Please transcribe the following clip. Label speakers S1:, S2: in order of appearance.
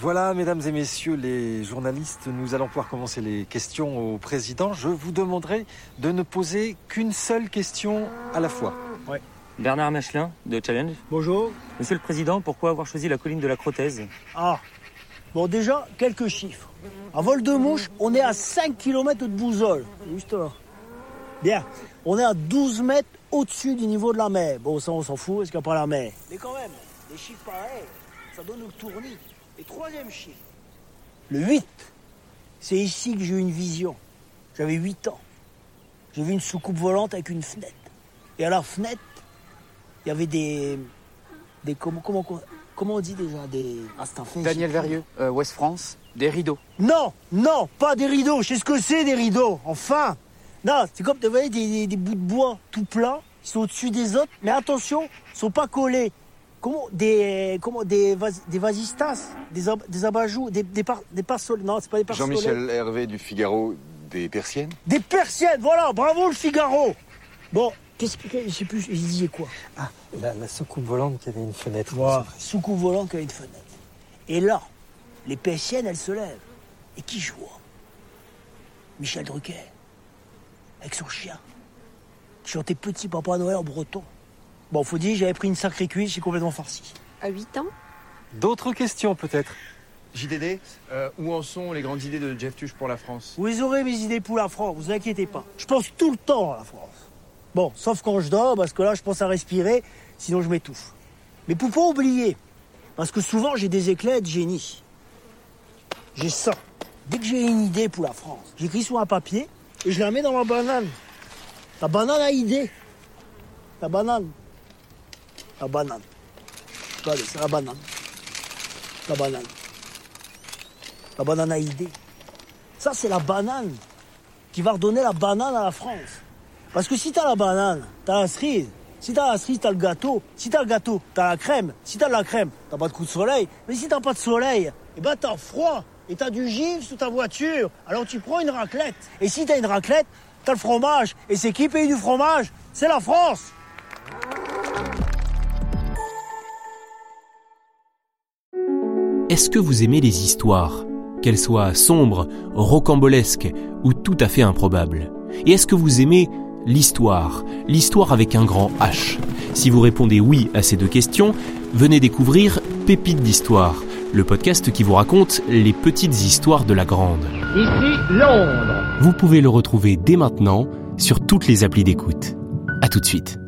S1: Voilà, mesdames et messieurs les journalistes, nous allons pouvoir commencer les questions au président. Je vous demanderai de ne poser qu'une seule question à la fois.
S2: Bernard Machelin, de Challenge.
S3: Bonjour.
S2: Monsieur le Président, pourquoi avoir choisi la colline de la Crotaise
S3: Ah, bon déjà, quelques chiffres. À vol de mouche, on est à 5 km de Boussole. Juste là. Bien, on est à 12 mètres au-dessus du niveau de la mer. Bon, ça on s'en fout, parce qu'il n'y a pas la mer? Mais quand même, les chiffres pareils, ça donne le tournis. Et troisième chiffre, le 8. C'est ici que j'ai eu une vision. J'avais 8 ans. J'ai vu une soucoupe volante avec une fenêtre. Et à la fenêtre, il y avait des. des comment, comment, comment on dit déjà Des. Ah, c'est un fait.
S4: Daniel Verrieux, euh, Ouest France, des rideaux.
S3: Non, non, pas des rideaux. Je sais ce que c'est des rideaux. Enfin. Non, c'est comme, vous voyez, des, des- des bouts de bois tout plats. Ils sont au-dessus des autres. Mais attention, ils sont pas collés. Comment Des, comment, des, vas- des vasistas, des, ab- des abajous, des, des, par, des parsoles. Non, c'est pas des parsoles.
S5: Jean-Michel Hervé du Figaro, des persiennes?
S3: Des persiennes, voilà, bravo le Figaro. Bon, qu'est-ce que, je sais plus, je disais quoi?
S1: Ah, la, la soucoupe volante qui avait une fenêtre.
S3: Voilà, soucoupe volant qui a une fenêtre. Et là, les persiennes, elles se lèvent. Et qui je vois Michel Drucker, avec son chien, qui chantait Petit Papa Noël en breton. Bon, faut dire, j'avais pris une sacrée cuisse, j'ai complètement farci.
S6: À 8 ans
S1: D'autres questions peut-être
S7: JDD, euh, où en sont les grandes idées de Jeff Tuch pour la France?
S3: Vous aurez mes idées pour la France, vous inquiétez pas. Je pense tout le temps à la France. Bon, sauf quand je dors, parce que là, je pense à respirer, sinon je m'étouffe. Mais pour pas oublier, parce que souvent j'ai des éclats de génie. J'ai ça. Dès que j'ai une idée pour la France, j'écris sur un papier et je la mets dans ma banane. La banane à idée. La banane. La banane. Regardez, c'est la banane. La banane. La banane à idée. Ça, c'est la banane qui va redonner la banane à la France. Parce que si t'as la banane, t'as la cerise. Si t'as la cerise, t'as le gâteau. Si t'as le gâteau, t'as la crème. Si t'as de la crème, t'as pas de coup de soleil. Mais si t'as pas de soleil, eh ben t'as froid. Et t'as du givre sous ta voiture. Alors tu prends une raclette. Et si t'as une raclette, t'as le fromage. Et c'est qui paye du fromage? C'est la France.
S8: Est-ce que vous aimez les histoires, qu'elles soient sombres, rocambolesques ou tout à fait improbables? Et est-ce que vous aimez l'histoire, l'histoire avec un grand H? Si vous répondez oui à ces deux questions, venez découvrir Pépites d'histoire, le podcast qui vous raconte les petites histoires de la grande.
S9: Ici Londres.
S8: Vous pouvez le retrouver dès maintenant sur toutes les applis d'écoute. À tout de suite.